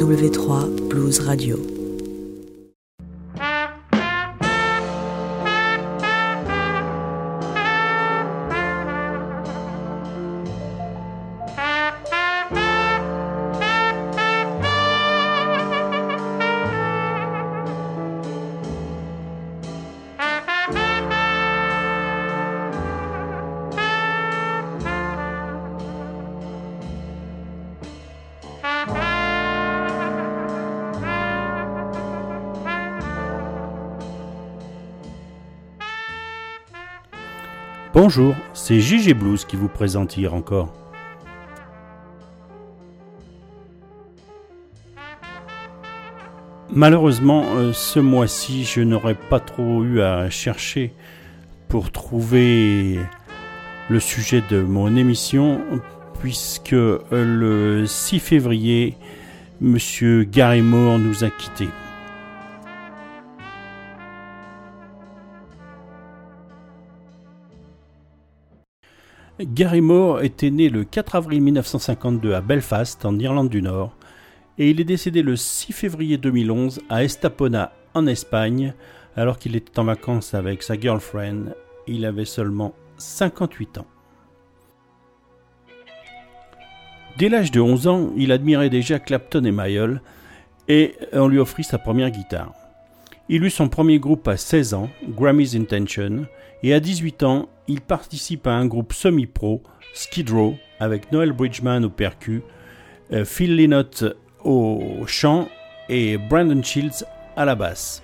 W3 Blues Radio. Bonjour, c'est JG Blues qui vous présente hier encore. Malheureusement, euh, ce mois-ci, je n'aurais pas trop eu à chercher pour trouver le sujet de mon émission, puisque euh, le 6 février, Monsieur Gary Moore nous a quittés. Gary Moore était né le 4 avril 1952 à Belfast, en Irlande du Nord, et il est décédé le 6 février 2011 à Estapona, en Espagne, alors qu'il était en vacances avec sa girlfriend. Il avait seulement 58 ans. Dès l'âge de 11 ans, il admirait déjà Clapton et Mayall, et on lui offrit sa première guitare. Il eut son premier groupe à 16 ans, Grammy's Intention, et à 18 ans, il participe à un groupe semi-pro, Skid Row, avec Noel Bridgman au percu, euh, Phil Lynott au chant et Brandon Shields à la basse.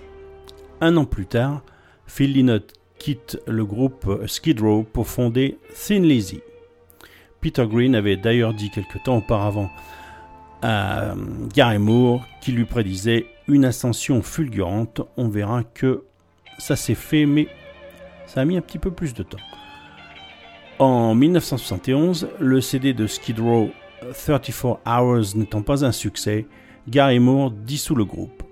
Un an plus tard, Phil Lynott quitte le groupe Skid Row pour fonder Thin Lizzy. Peter Green avait d'ailleurs dit quelque temps auparavant à Gary Moore qui lui prédisait une ascension fulgurante. On verra que ça s'est fait, mais ça a mis un petit peu plus de temps. En 1971, le CD de Skid Row 34 Hours n'étant pas un succès, Gary Moore dissout le groupe.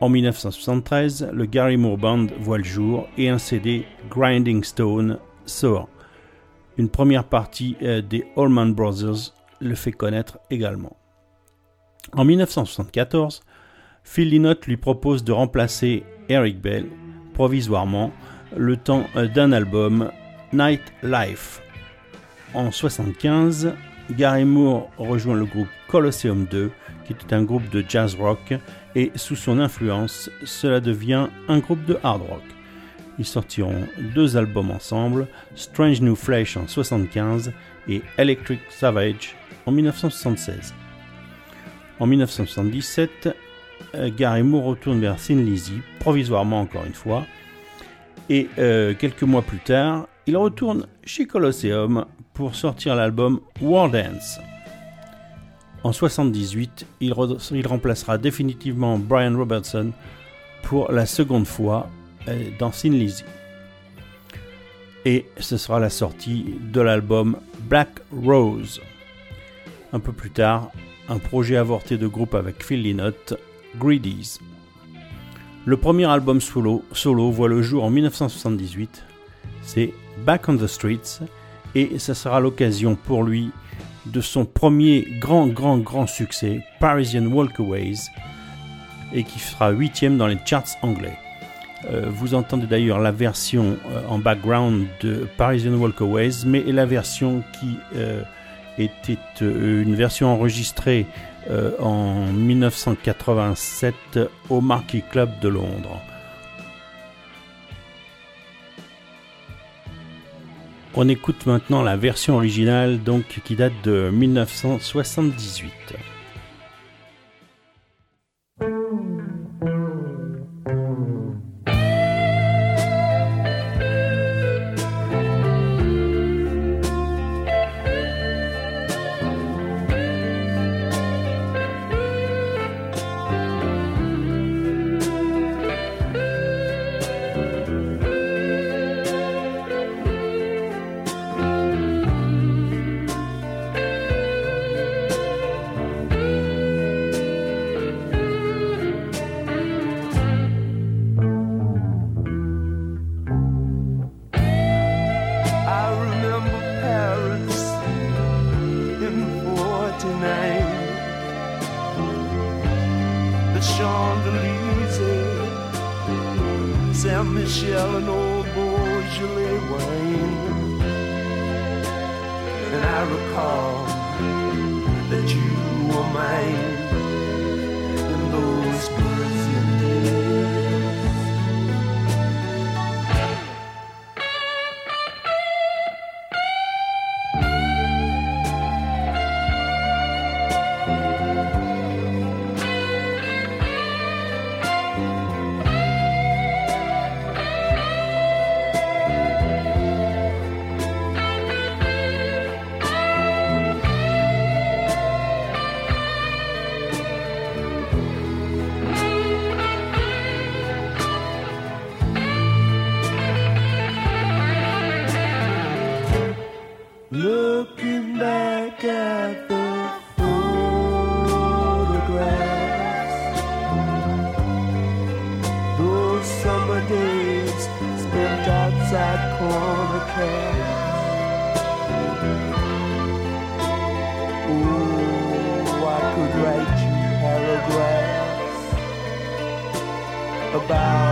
En 1973, le Gary Moore Band voit le jour et un CD Grinding Stone sort. Une première partie euh, des Allman Brothers le fait connaître également. En 1974, Phil Lynott lui propose de remplacer Eric Bell provisoirement le temps d'un album Night Life. En 1975, Gary Moore rejoint le groupe Colosseum 2, qui était un groupe de jazz rock, et sous son influence, cela devient un groupe de hard rock. Ils sortiront deux albums ensemble, Strange New Flesh en 1975 et Electric Savage en 1976. En 1977, euh, Gary Moore retourne vers Thin Lizzy, provisoirement encore une fois, et euh, quelques mois plus tard, il retourne chez Colosseum pour sortir l'album War Dance. En 78, il, remplacera définitivement Brian Robertson pour la seconde fois euh, dans Sin Lizzy. Et ce sera la sortie de l'album Black Rose. Un peu plus tard, un projet avorté de groupe avec Phil Lynott, Greedies. Le premier album solo, solo voit le jour en 1978, c'est Back on the Streets, et ça sera l'occasion pour lui de son premier grand, grand, grand succès, Parisian Walkaways, et qui sera huitième dans les charts anglais. Euh, vous entendez d'ailleurs la version euh, en background de Parisian Walkaways, mais la version qui euh, était une version enregistrée en 1987 au Marquis Club de Londres. On écoute maintenant la version originale donc qui date de 1978. Outside corner cafes. Oh, I could write you paragraphs about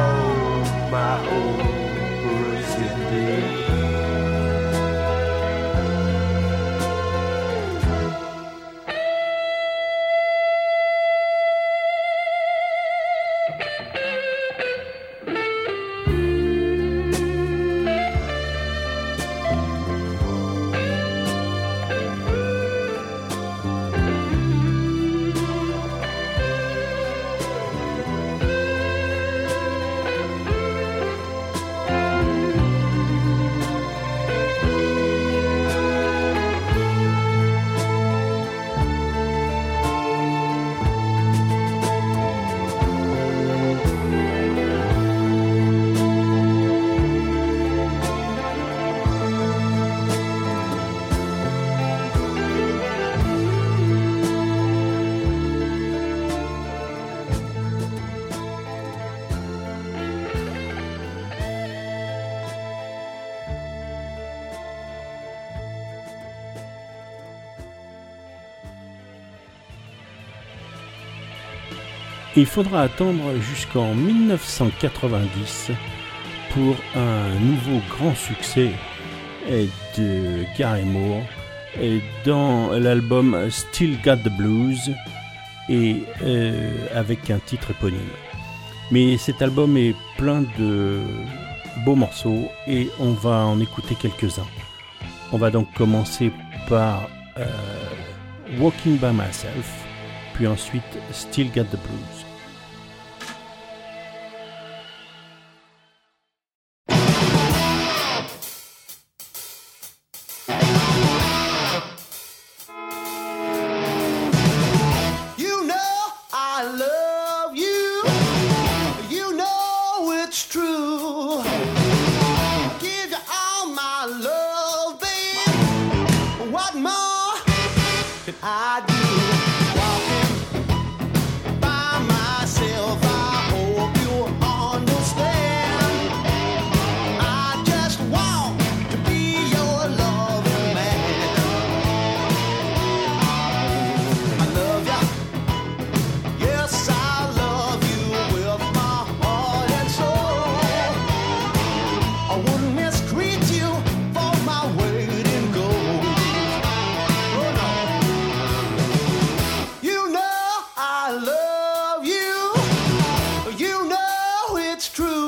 Il faudra attendre jusqu'en 1990 pour un nouveau grand succès de Gary Moore dans l'album Still Got the Blues et euh, avec un titre éponyme. Mais cet album est plein de beaux morceaux et on va en écouter quelques-uns. On va donc commencer par euh, Walking by Myself, puis ensuite Still Got the Blues. it's true.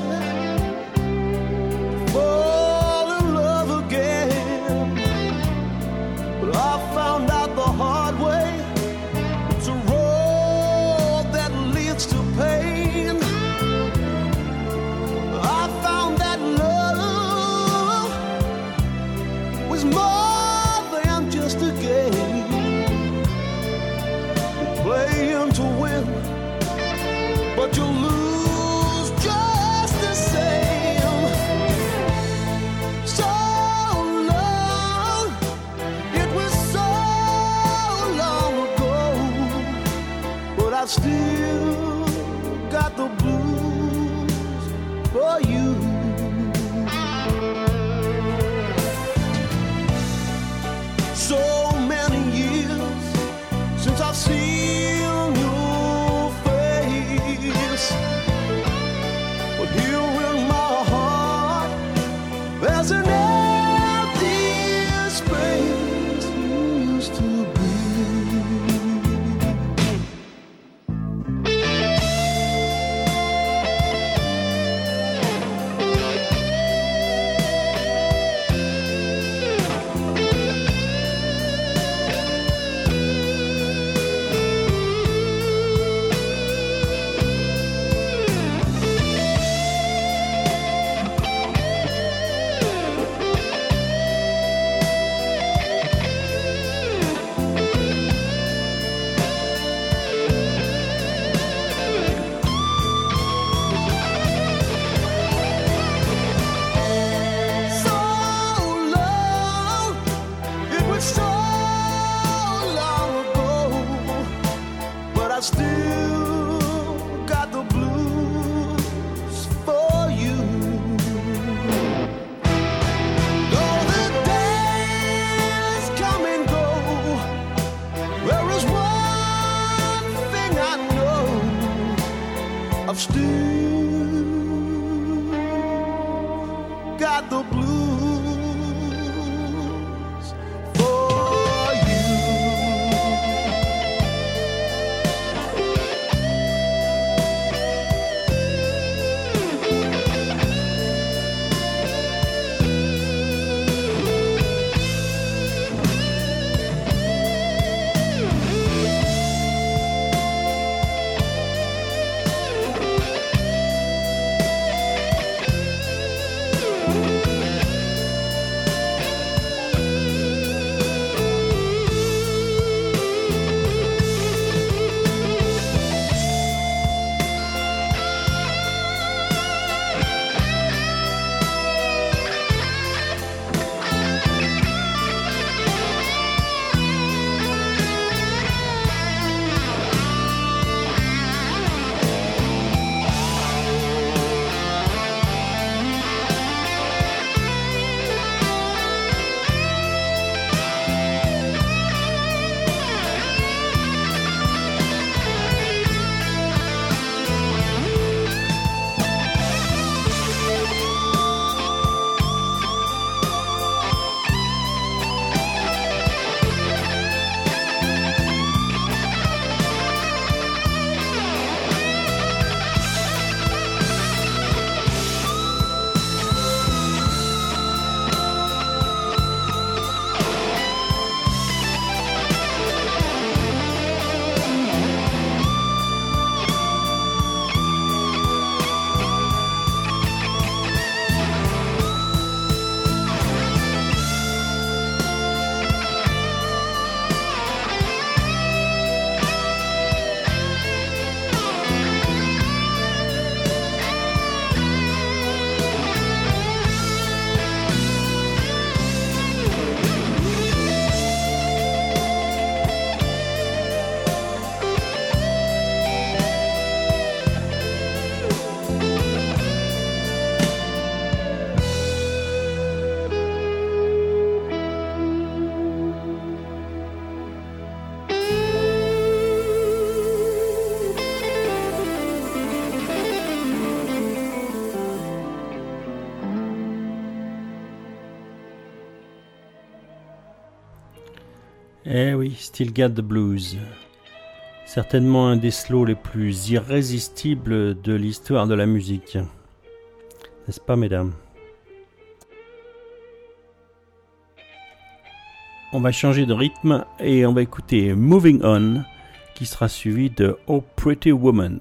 Still Got the Blues. Certainement un des slows les plus irrésistibles de l'histoire de la musique. N'est-ce pas, mesdames? On va changer de rythme et on va écouter Moving On qui sera suivi de Oh Pretty Woman.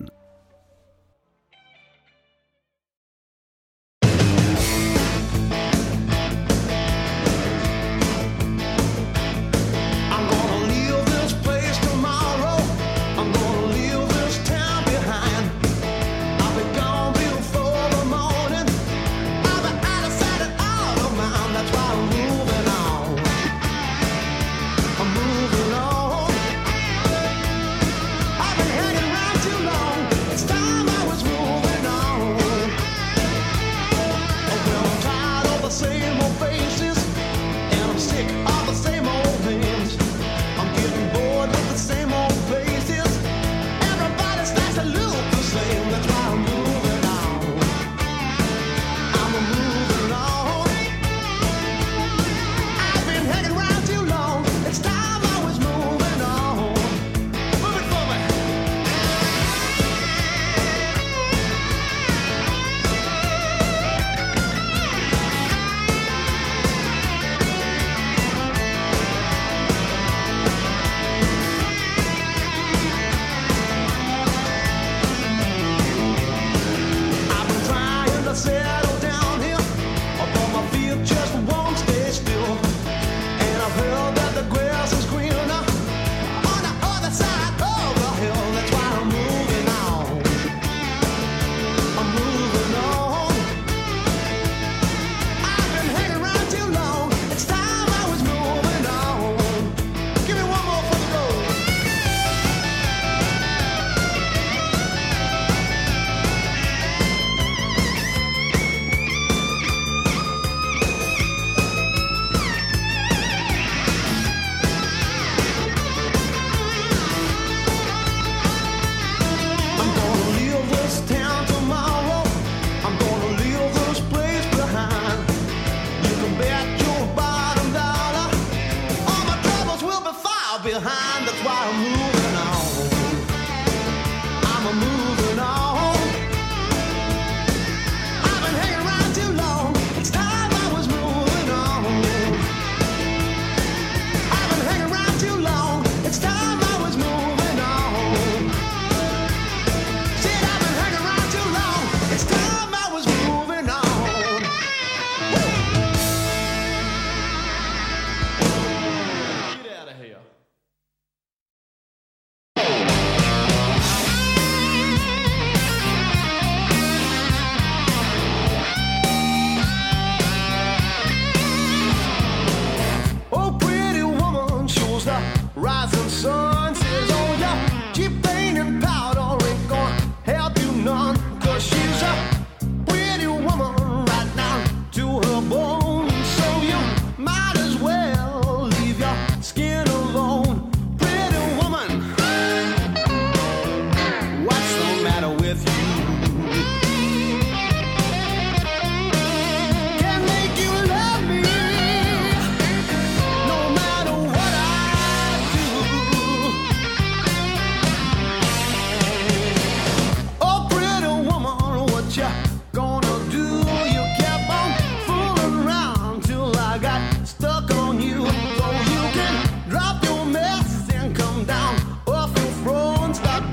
one's back.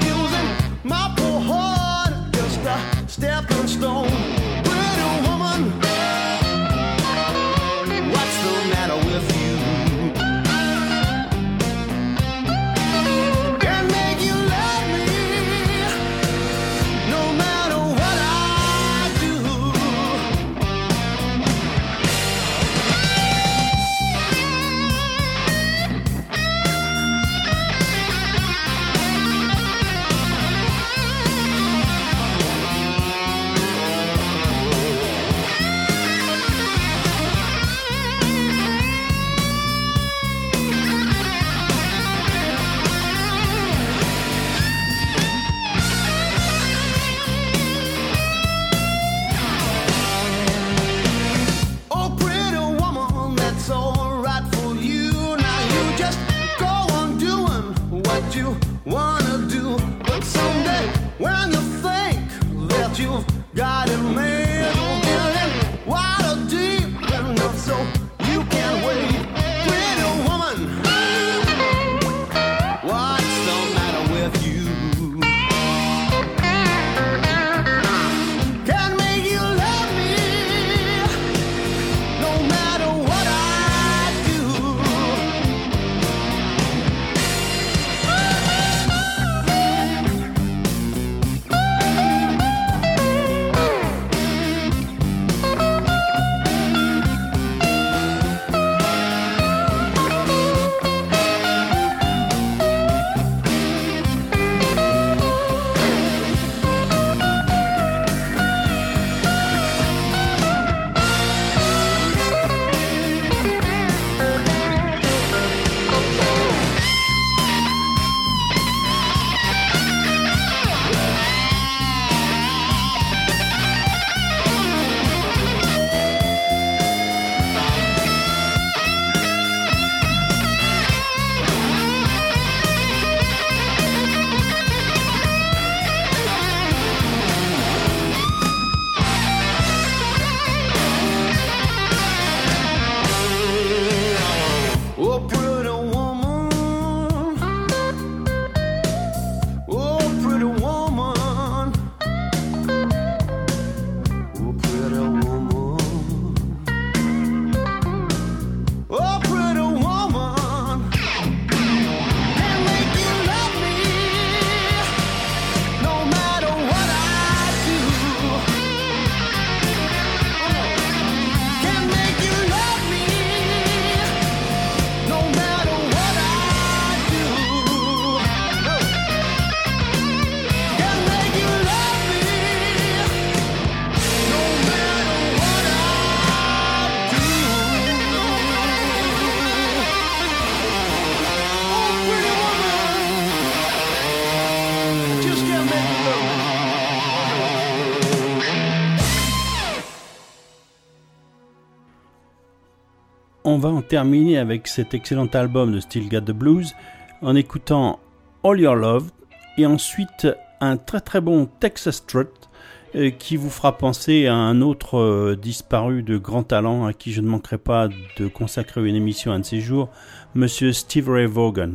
En terminer avec cet excellent album de Still Got the Blues en écoutant All Your Love et ensuite un très très bon Texas Strut euh, qui vous fera penser à un autre euh, disparu de grand talent à qui je ne manquerai pas de consacrer une émission un de ces jours, monsieur Steve Ray Vaughan.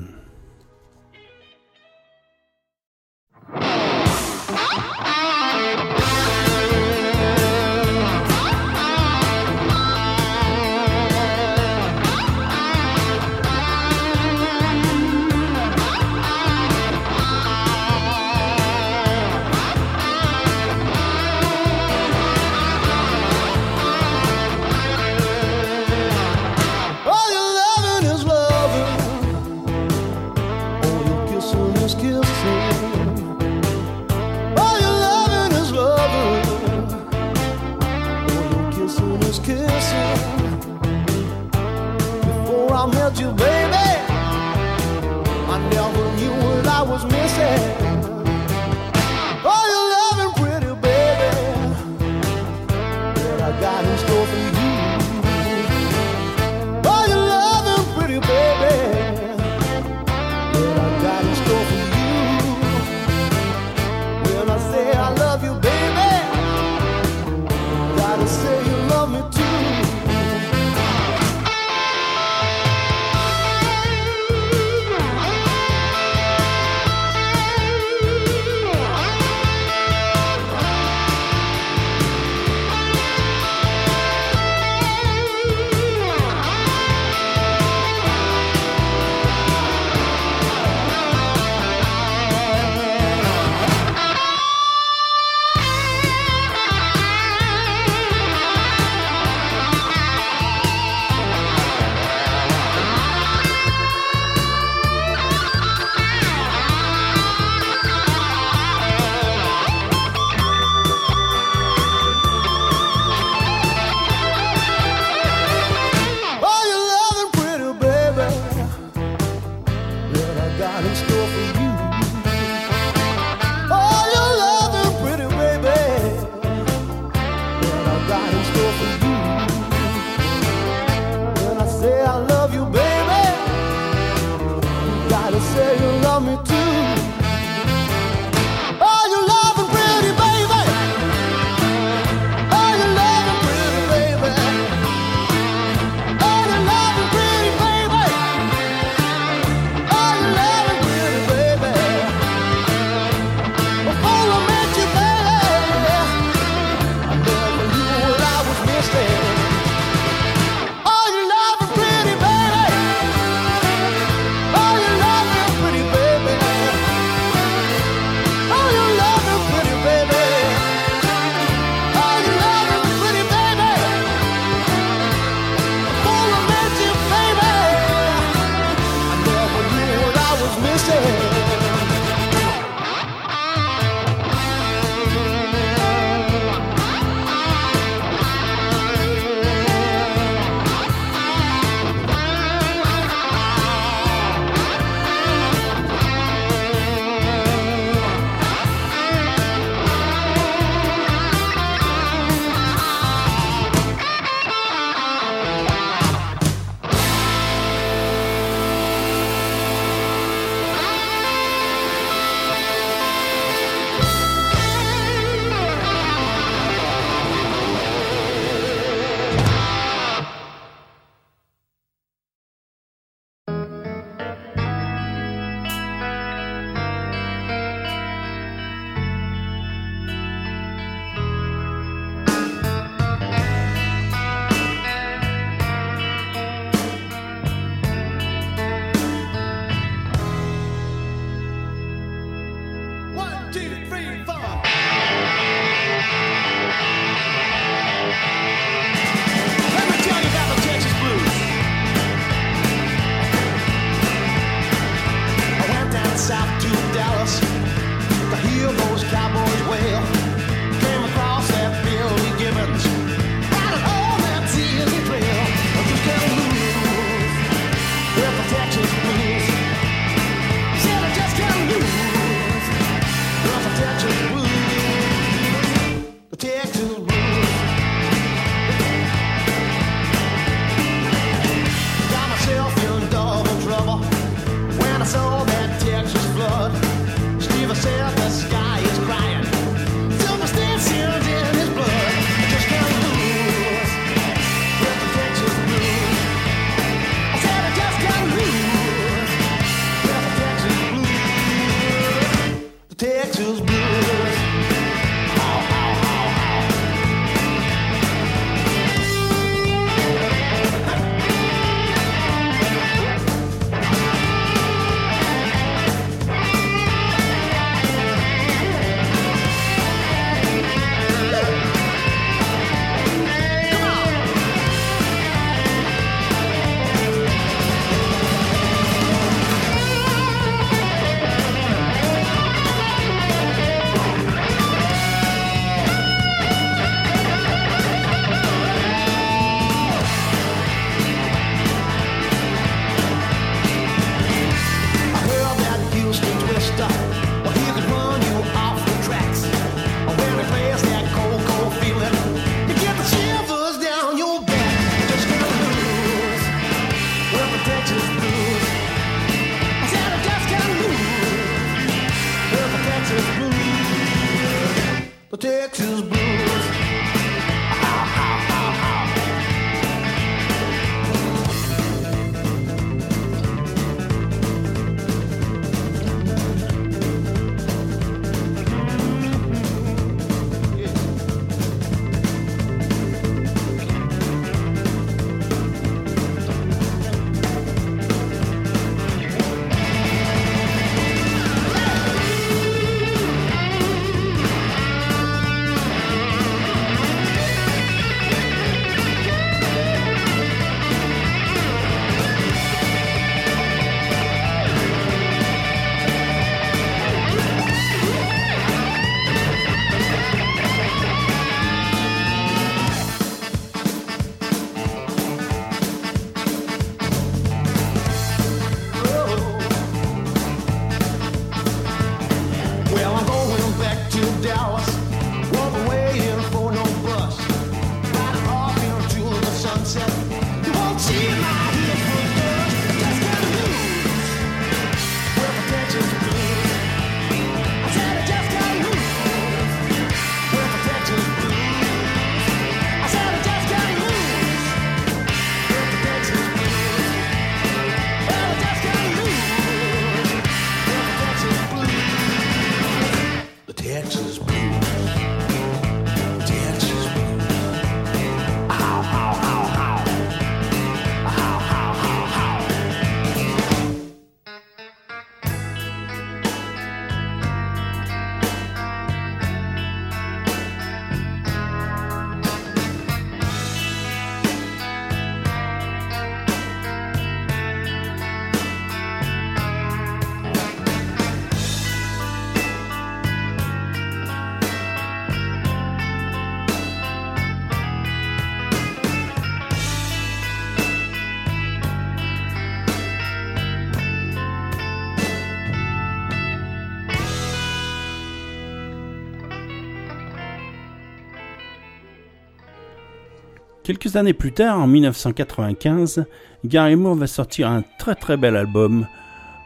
Quelques années plus tard, en 1995, Gary Moore va sortir un très très bel album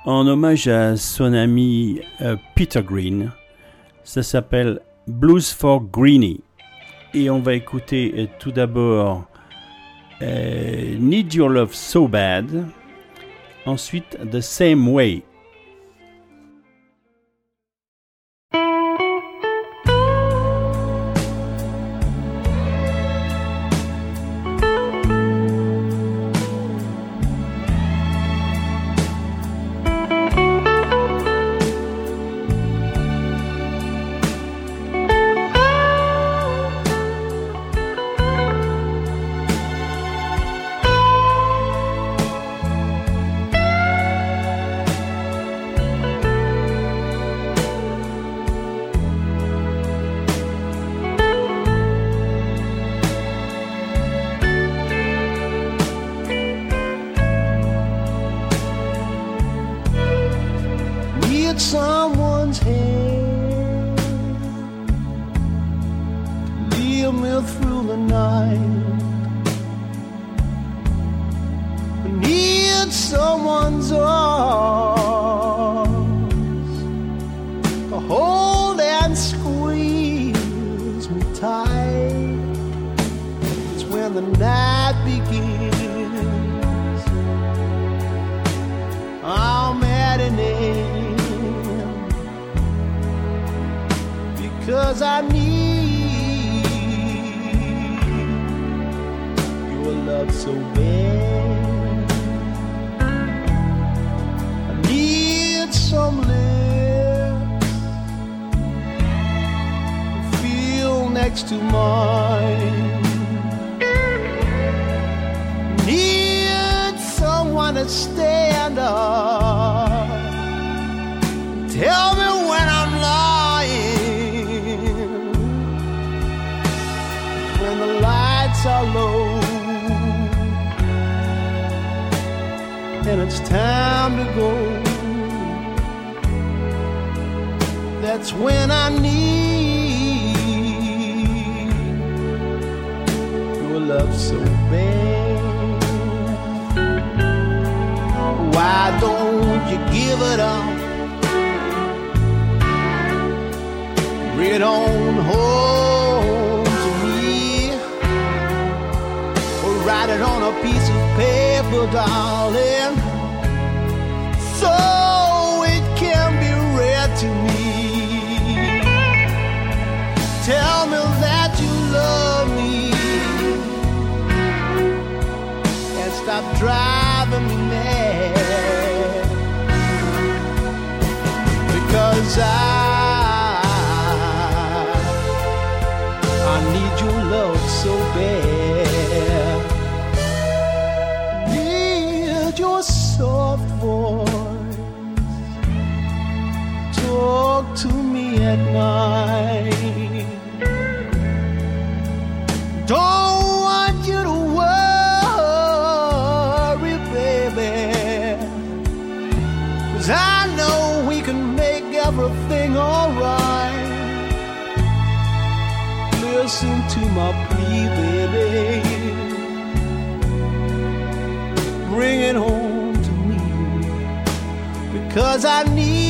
en hommage à son ami euh, Peter Green. Ça s'appelle Blues for Greeny. Et on va écouter euh, tout d'abord euh, Need Your Love So Bad. Ensuite, The Same Way. desire. I need your love so bad. Need your soft voice. Talk to me at night. my plea, baby. Bring it home to me because I need.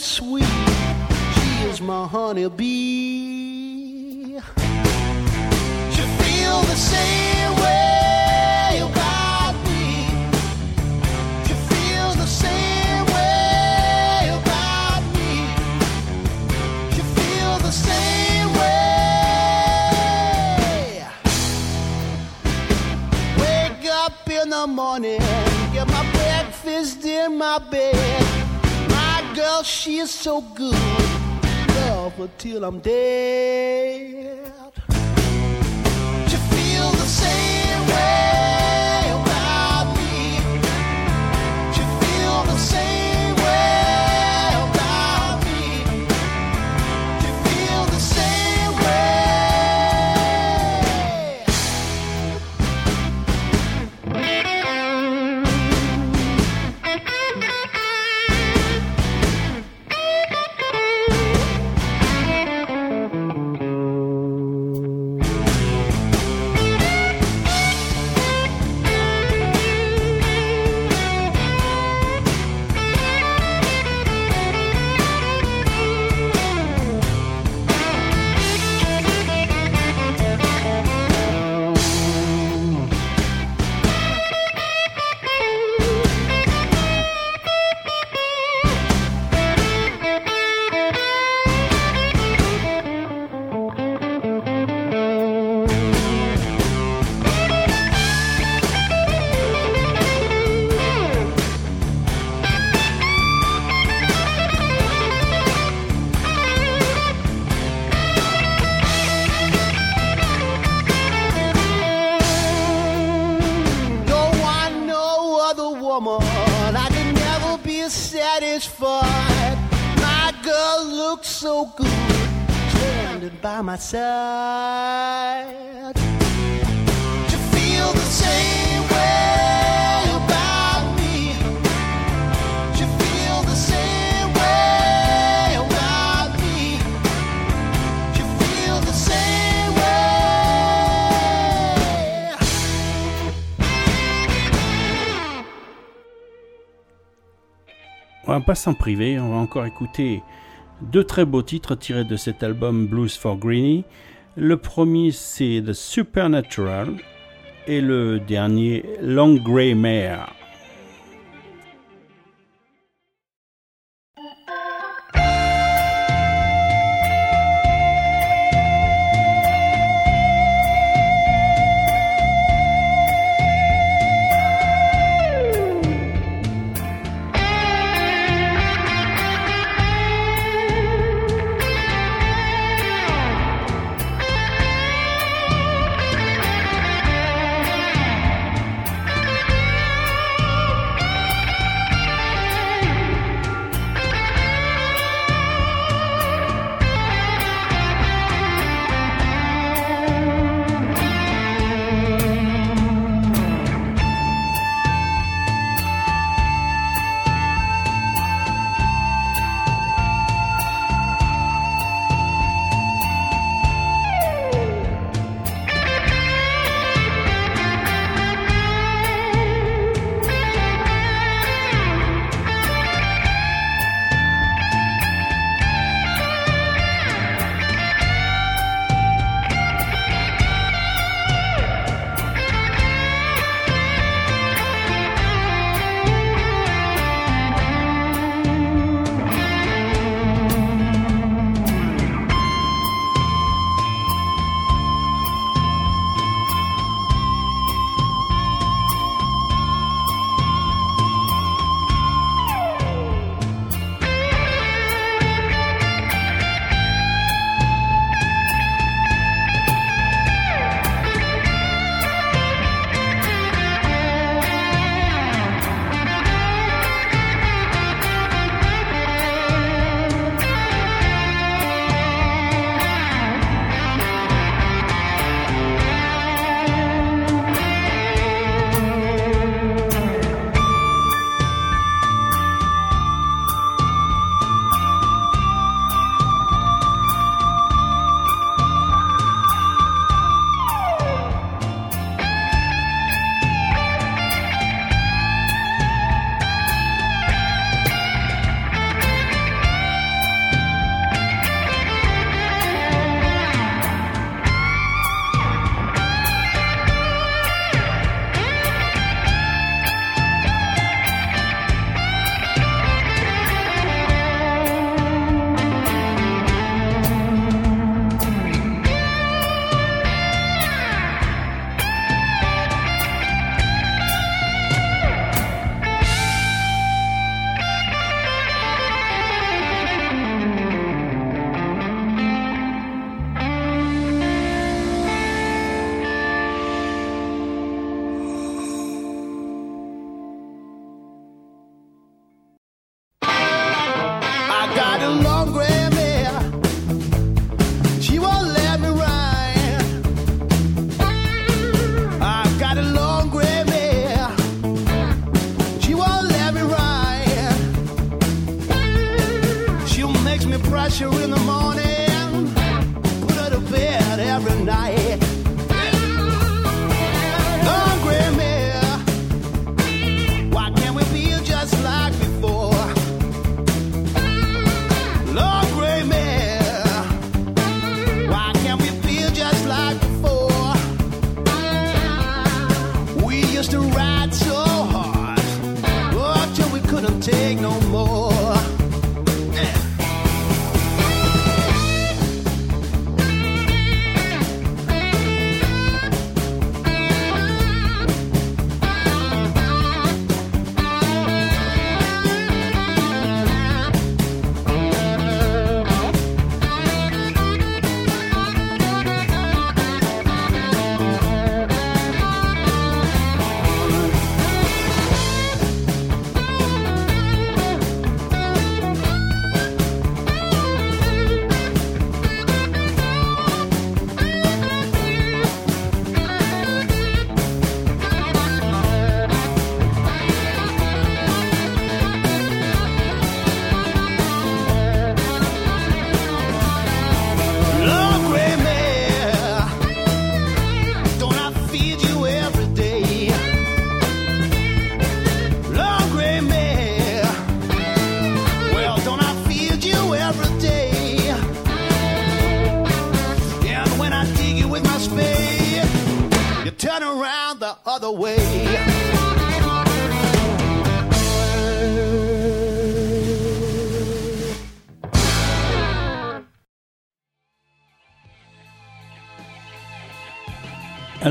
sweet. She is my honeybee. so good. Love her till I'm dead. Standing by my side. You feel the same way about me. You feel the same way about me. You feel the same way. On va pas s'en priver, on va encore écouter deux très beaux titres tirés de cet album Blues for Greenie. Le premier c'est The Supernatural et le dernier Long Grey Mare.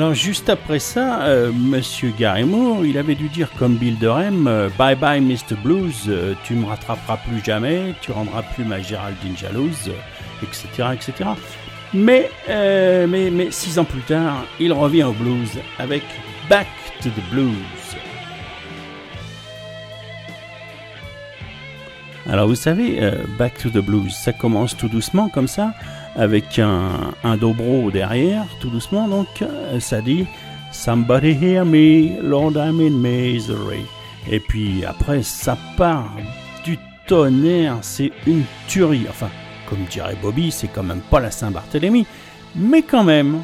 Alors juste après ça, euh, Monsieur Gary Moore, il avait dû dire comme Bill Durham, euh, Bye bye Mr. Blues, euh, tu me rattraperas plus jamais, tu rendras plus ma Géraldine jalouse, etc., etc. Mais, mais, mais six ans plus tard, il revient au blues avec Back to the Blues. Alors vous savez, Back to the Blues, ça commence tout doucement comme ça avec un, dobro derrière, tout doucement. Donc, euh, ça dit Somebody hear me, Lord, I'm in misery. Et puis après, ça part du tonnerre, c'est une tuerie. Enfin, comme dirait Bobby, c'est quand même pas la Saint-Barthélemy, mais quand même.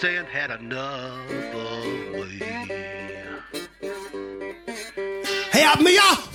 The blues ain't had enough of me. Help me, a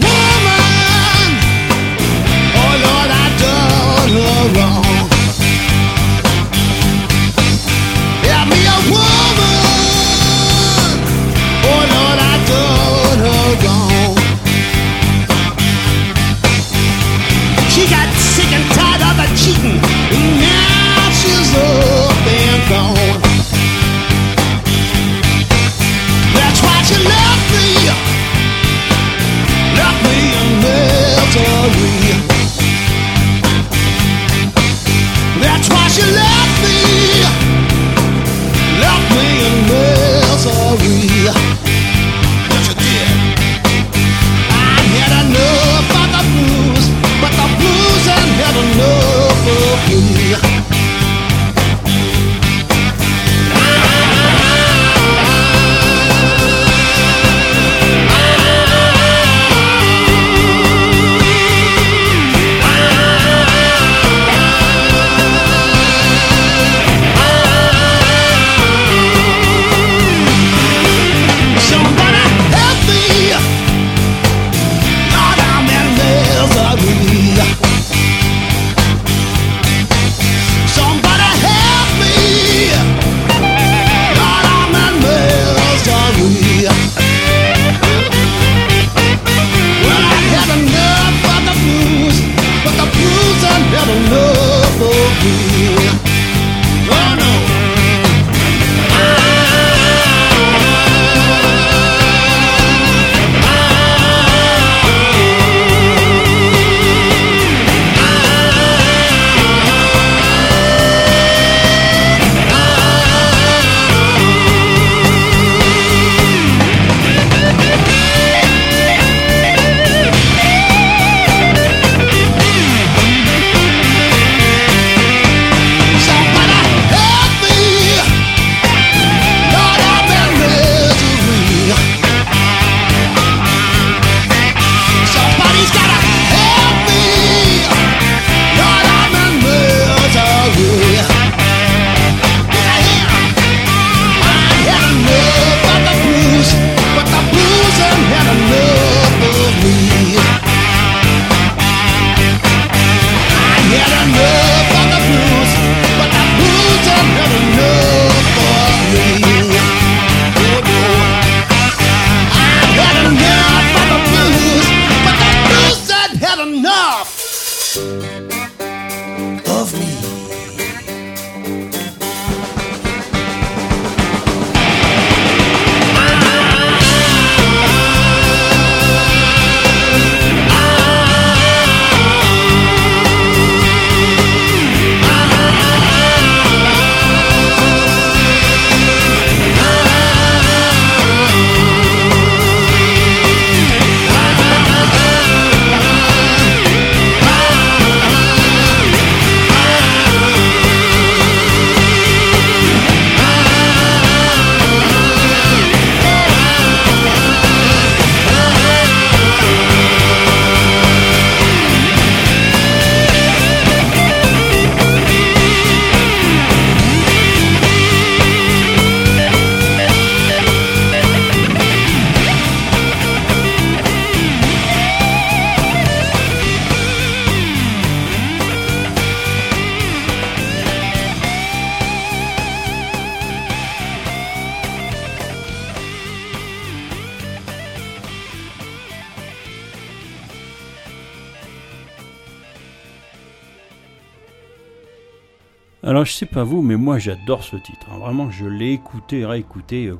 Je sais pas vous, mais moi j'adore ce titre. hein. Vraiment, je l'ai écouté, réécouté, euh,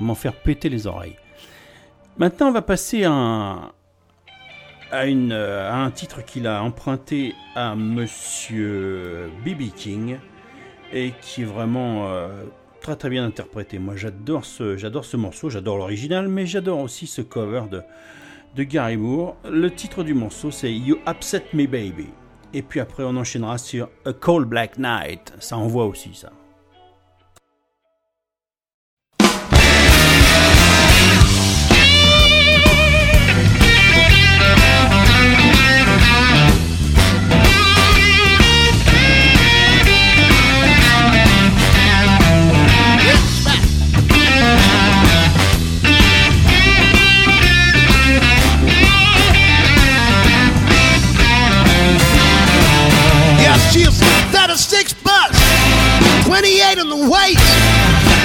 m'en faire péter les oreilles. Maintenant, on va passer à un, euh, titre qu'il a emprunté à Monsieur B.B. King et qui est vraiment euh, très très bien interprété. Moi, j'adore ce, j'adore ce morceau, j'adore l'original, mais j'adore aussi ce cover de, de Gary Moore. Le titre du morceau, c'est You Upset Me Baby. Et puis après, on enchaînera sur A Cold Black Night. Ça envoie aussi, ça. 36 bucks, 28 on the waist,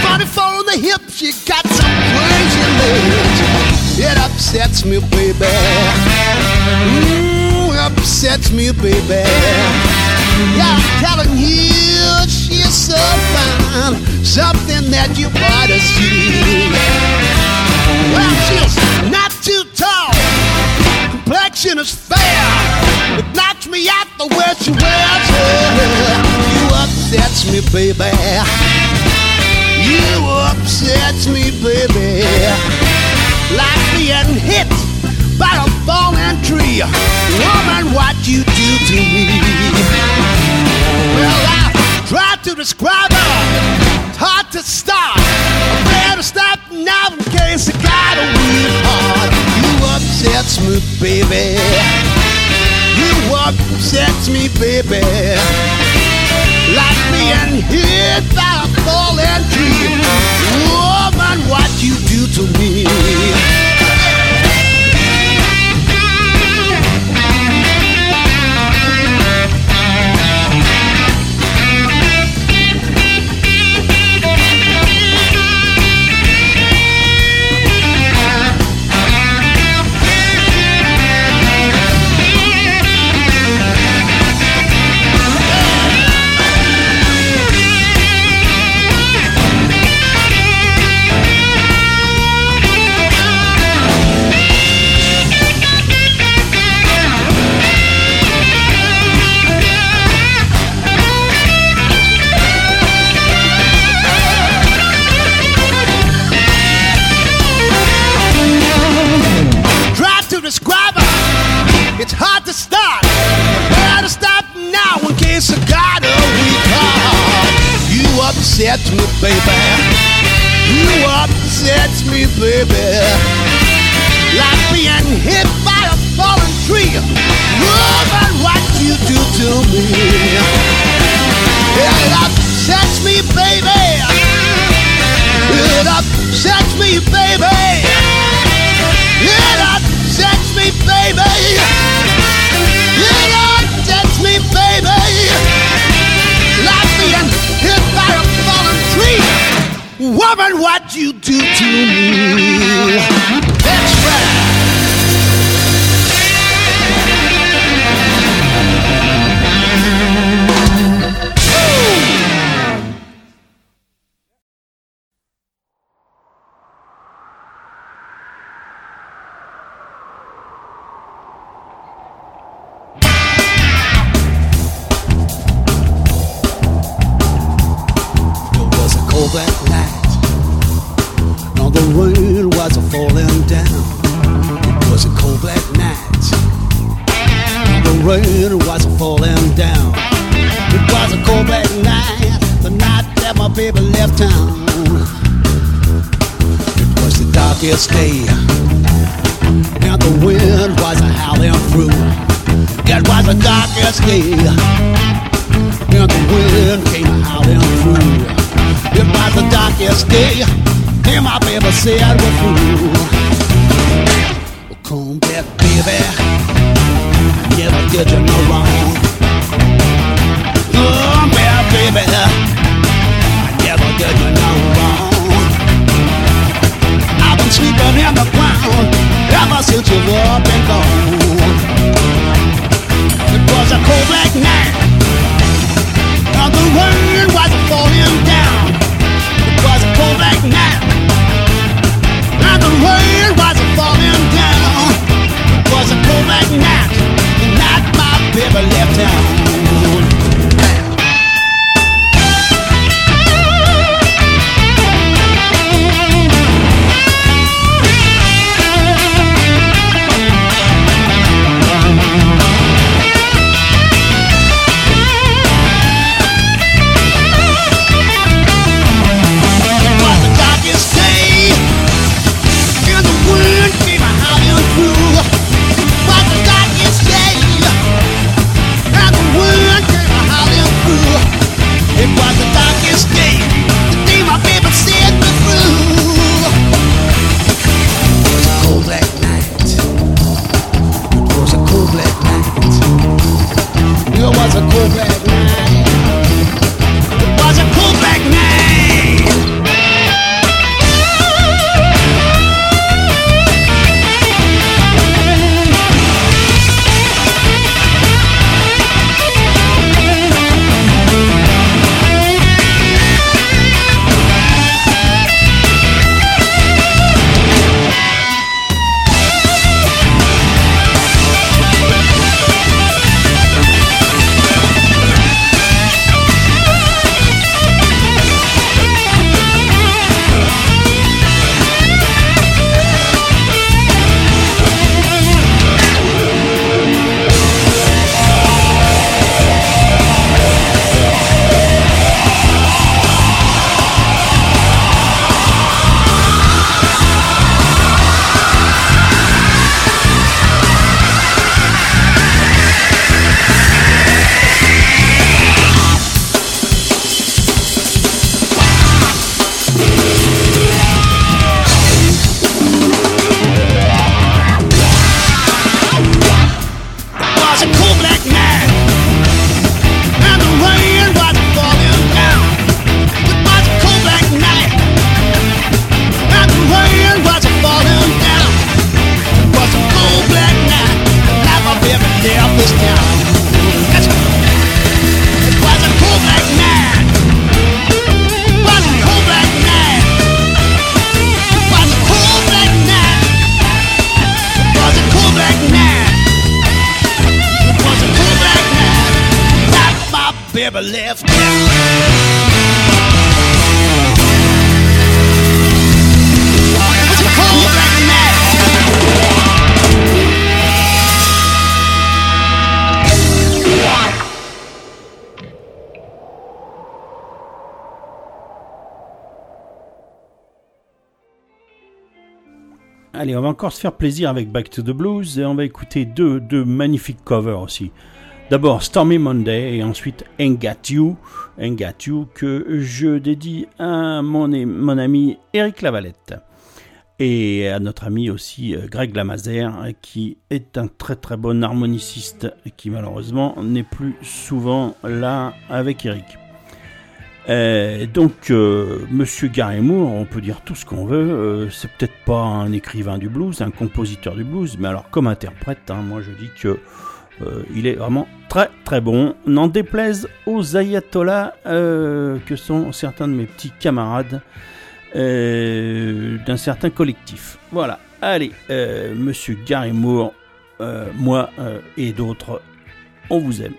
44 in the hips. She got some crazy legs. It upsets me, baby. Ooh, upsets me, baby. Yeah, I'm telling you, she's so fine, something that you ought to see. Well, she's not too tall complexion is fair. Knocks me out the way she wears her. You upsets me, baby. You upsets me, baby. Like being hit by a falling tree. Woman, what you do to me. Well, I tried to describe her. It's hard to. I better stop now in case I got a weak heart. You upsets me, baby. You upsets me, baby. Like being hit by a falling tree. Woman, what you do to me. Me. Day. And the wind was howling through. It was the darkest day and the wind came howling through. It was the darkest day, and my baby said va encore se faire plaisir avec Back to the Blues et on va écouter deux, deux magnifiques covers aussi. D'abord Stormy Monday et ensuite Ain't Got You, Ain't Got You que je dédie à mon, mon ami Eric Lavalette et à notre ami aussi euh, Greg Lamazer qui est un très très bon harmoniciste qui malheureusement n'est plus souvent là avec Eric. Euh, donc, euh, Monsieur Gary Moore, on peut dire tout ce qu'on veut. euh, c'est peut-être pas un écrivain du blues, un compositeur du blues, mais alors comme interprète, hein, moi je dis que il est vraiment très très bon. N'en déplaise aux ayatollahs que sont certains de mes petits camarades d'un certain collectif. Voilà. Allez, Monsieur Gary Moore, moi et d'autres, on vous aime.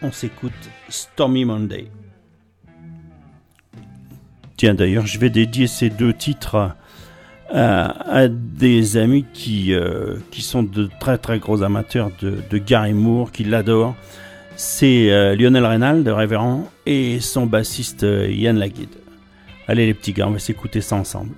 On s'écoute Stormy Monday. Tiens, d'ailleurs, je vais dédier ces deux titres à, des amis qui, euh, qui sont de très très gros amateurs de, Gary Moore, qui l'adorent. C'est euh, Lionel Reynal de Révérend et son bassiste euh, Yann Laguide. Allez les petits gars, on va s'écouter ça ensemble.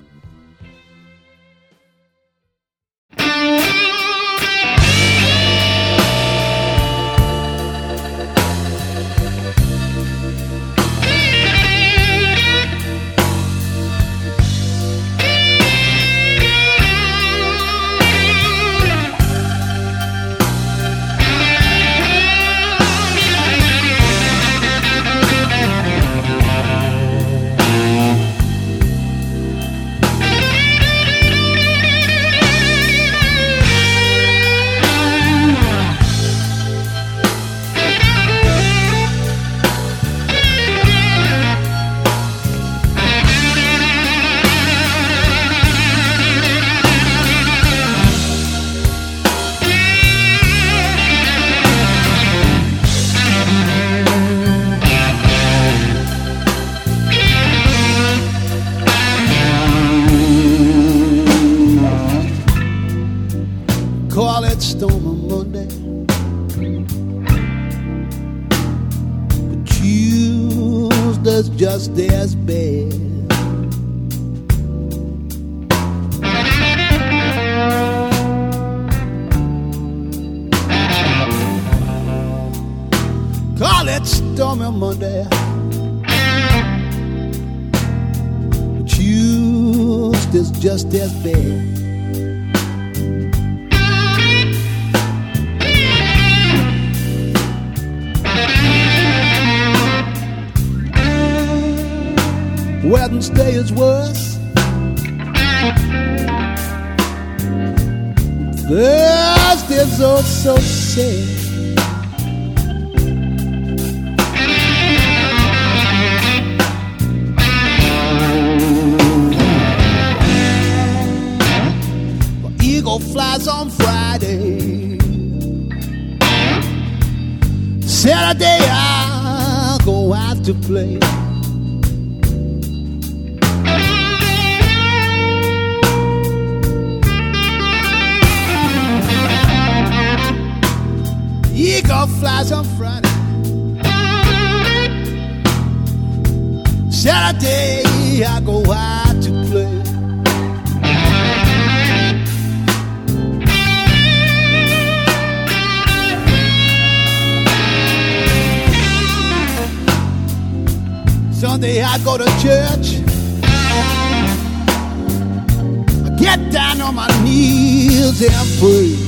Sunday I go to church. I get down on my knees and pray.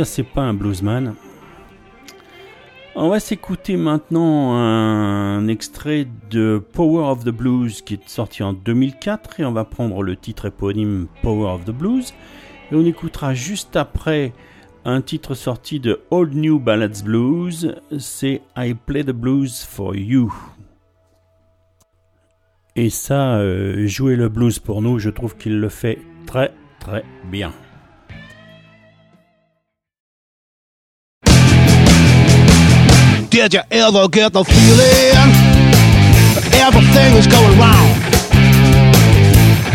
Ça c'est pas un bluesman. On va s'écouter maintenant un extrait de Power of the Blues qui est sorti en 2004 et on va prendre le titre éponyme Power of the Blues et on écoutera juste après un titre sorti de Old New Ballads Blues, c'est I Play the Blues for You. Et ça, euh, jouer le blues pour nous, je trouve qu'il le fait très très bien. Did you ever get the feeling that everything is going wrong?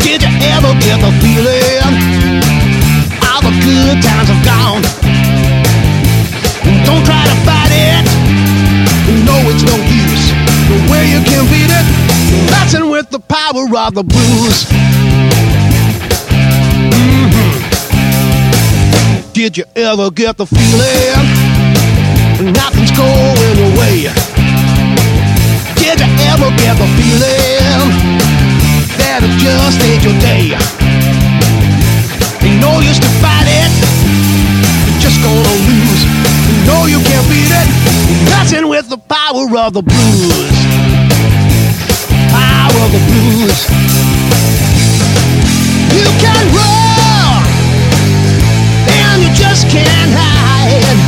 Did you ever get the feeling all the good times have gone? Don't try to fight it. You know it's no use. The way you can beat it, messing with the power of the blues. Mhm. Did you ever get the feeling nothing's going your way? Did you ever get the feeling that it just ain't your day? Ain't no use to fight it, you're just gonna lose. You know you can't beat it, nothing with the power of the blues. Power of the blues. You can run, and you just can't hide.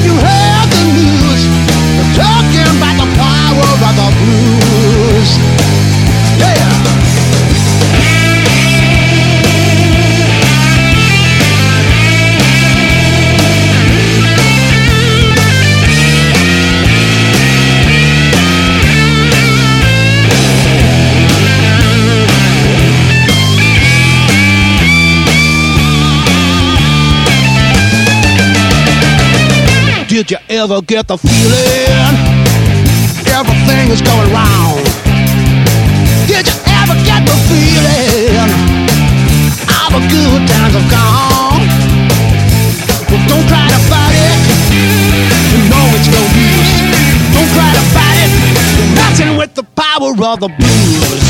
Have you heard ever get the feeling everything is going wrong? Did you ever get the feeling all the good times have gone? Well, don't to fight it. You know it's no use. Don't to fight it. You're messing with the power of the blues.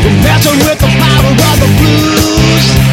You're messing with the power of the blues.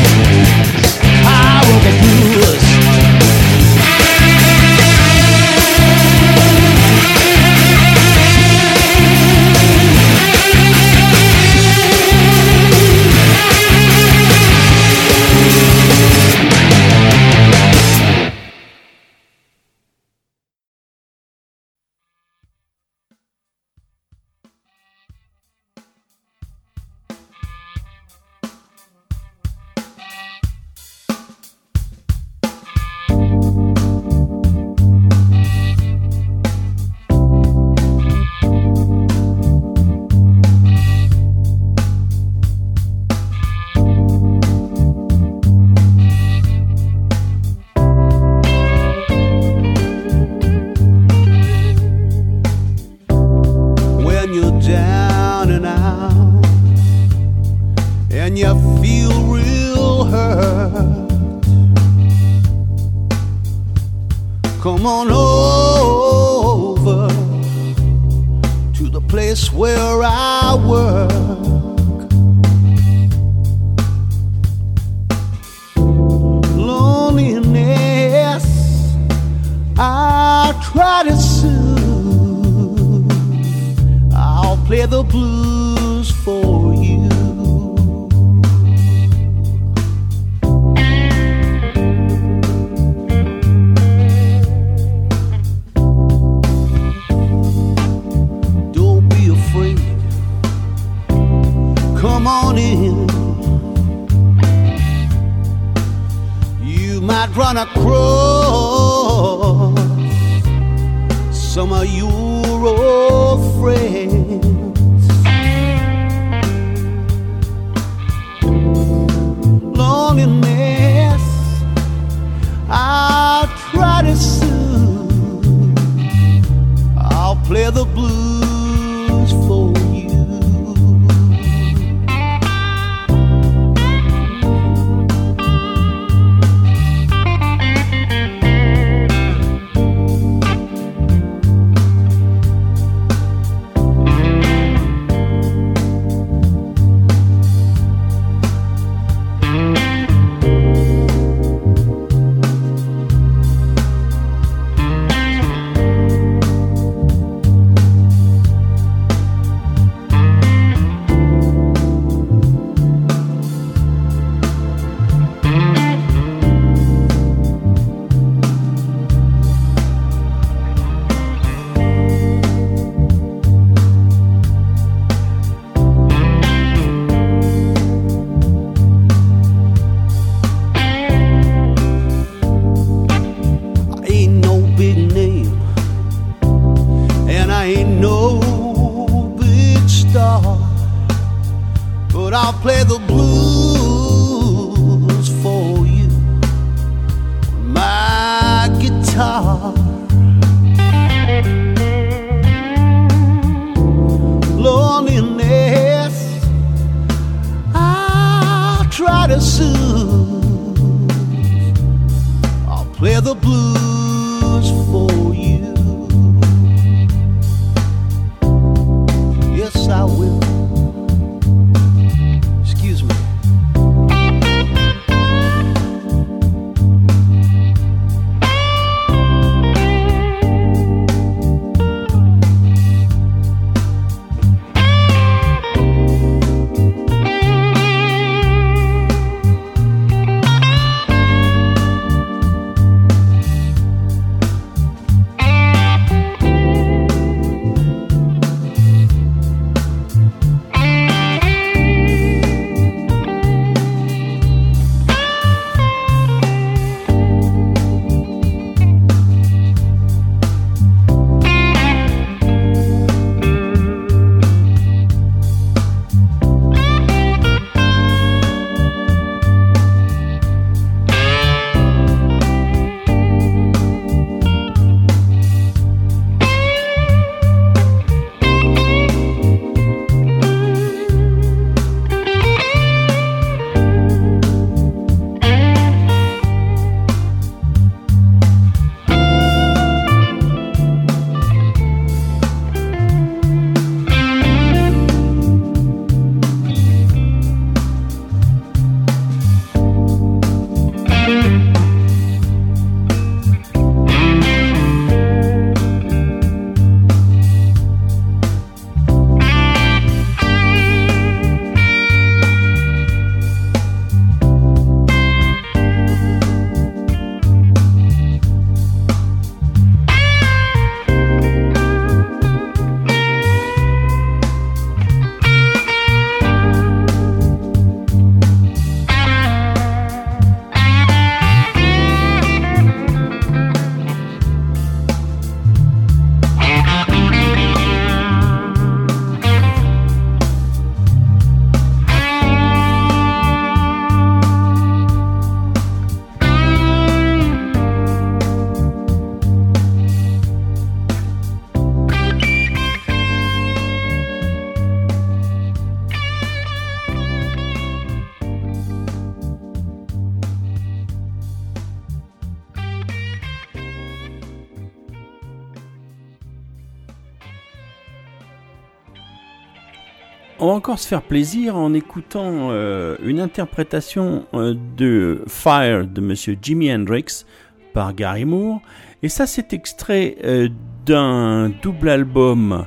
Encore se faire plaisir en écoutant euh, une interprétation euh, de Fire de Monsieur Jimi Hendrix par Gary Moore. Et ça, c'est extrait euh, d'un double album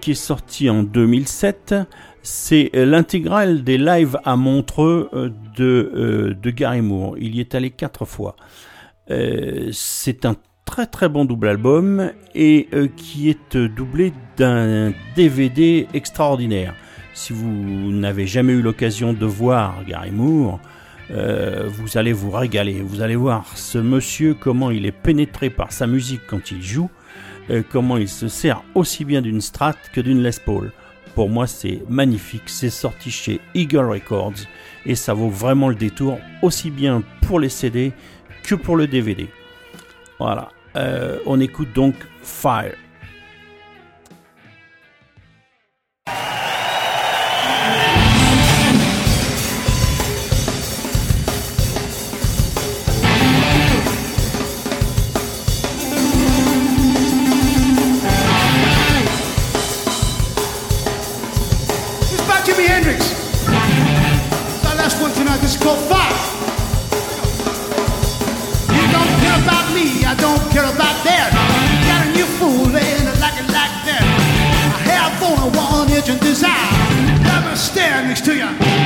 qui est sorti en 2007. C'est l'intégrale des lives à Montreux de, Gary Moore. Il y est allé quatre fois. c'est un très très bon double album et qui est doublé d'un DVD extraordinaire. Si vous n'avez jamais eu l'occasion de voir Gary Moore, euh, vous allez vous régaler. Vous allez voir ce monsieur, comment il est pénétré par sa musique quand il joue, comment il se sert aussi bien d'une Strat que d'une Les Paul. Pour moi, c'est magnifique. C'est sorti chez Eagle Records et ça vaut vraiment le détour, aussi bien pour les CD que pour le DVD. Voilà. Euh, on écoute donc Fire. Don't care about that. Got a new fool and I like it like that. I have only one itch and desire. Let me stand next to you.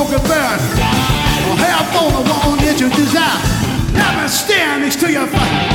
Or have on the one that you desire. Never stand next to your fire.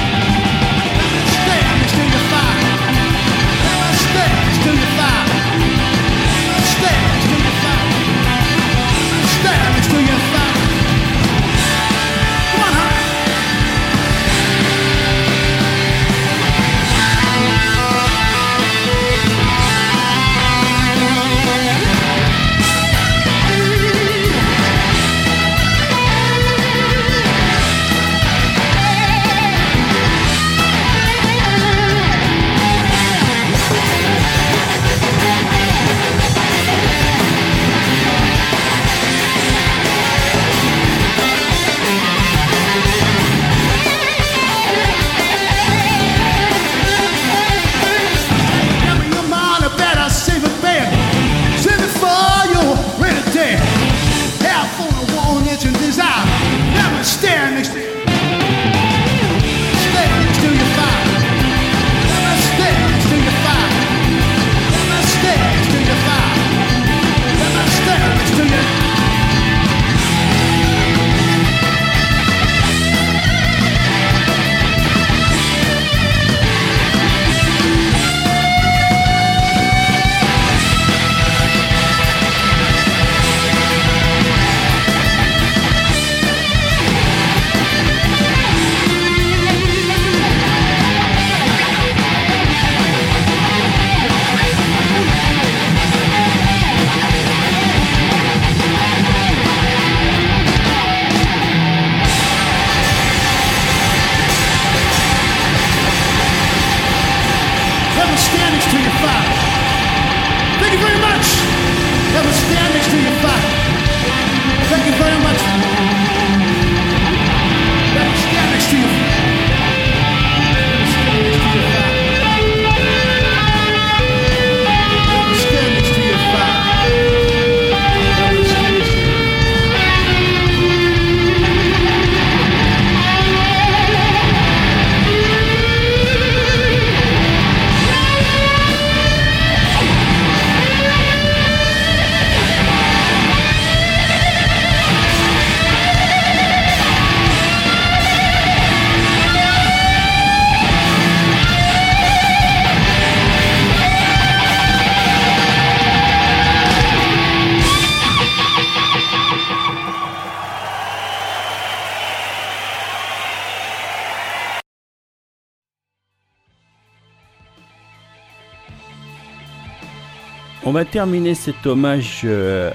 Va terminer cet hommage euh,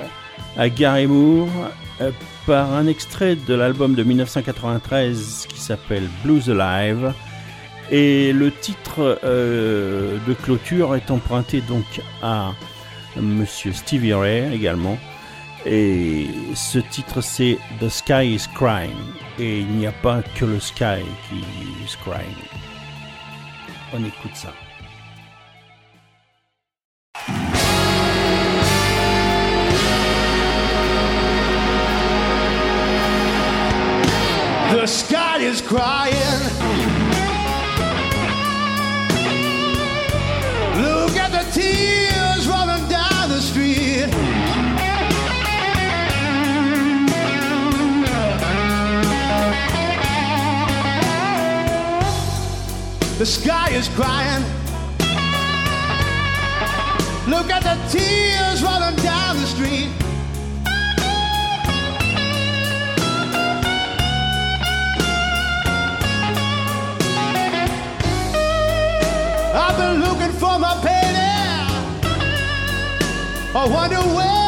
à Gary Moore euh, par un extrait de l'album de 1993 qui s'appelle Blues Alive Et le titre euh, de clôture est emprunté donc à Monsieur Stevie Ray également. Et ce titre c'est The Sky is Crying. Et il n'y a pas que le sky qui is crying. On écoute ça. Sky is crying. Look at the tears rolling down the street. The sky is crying. Look at the tears rolling down the street. I've been looking for my baby. I wonder where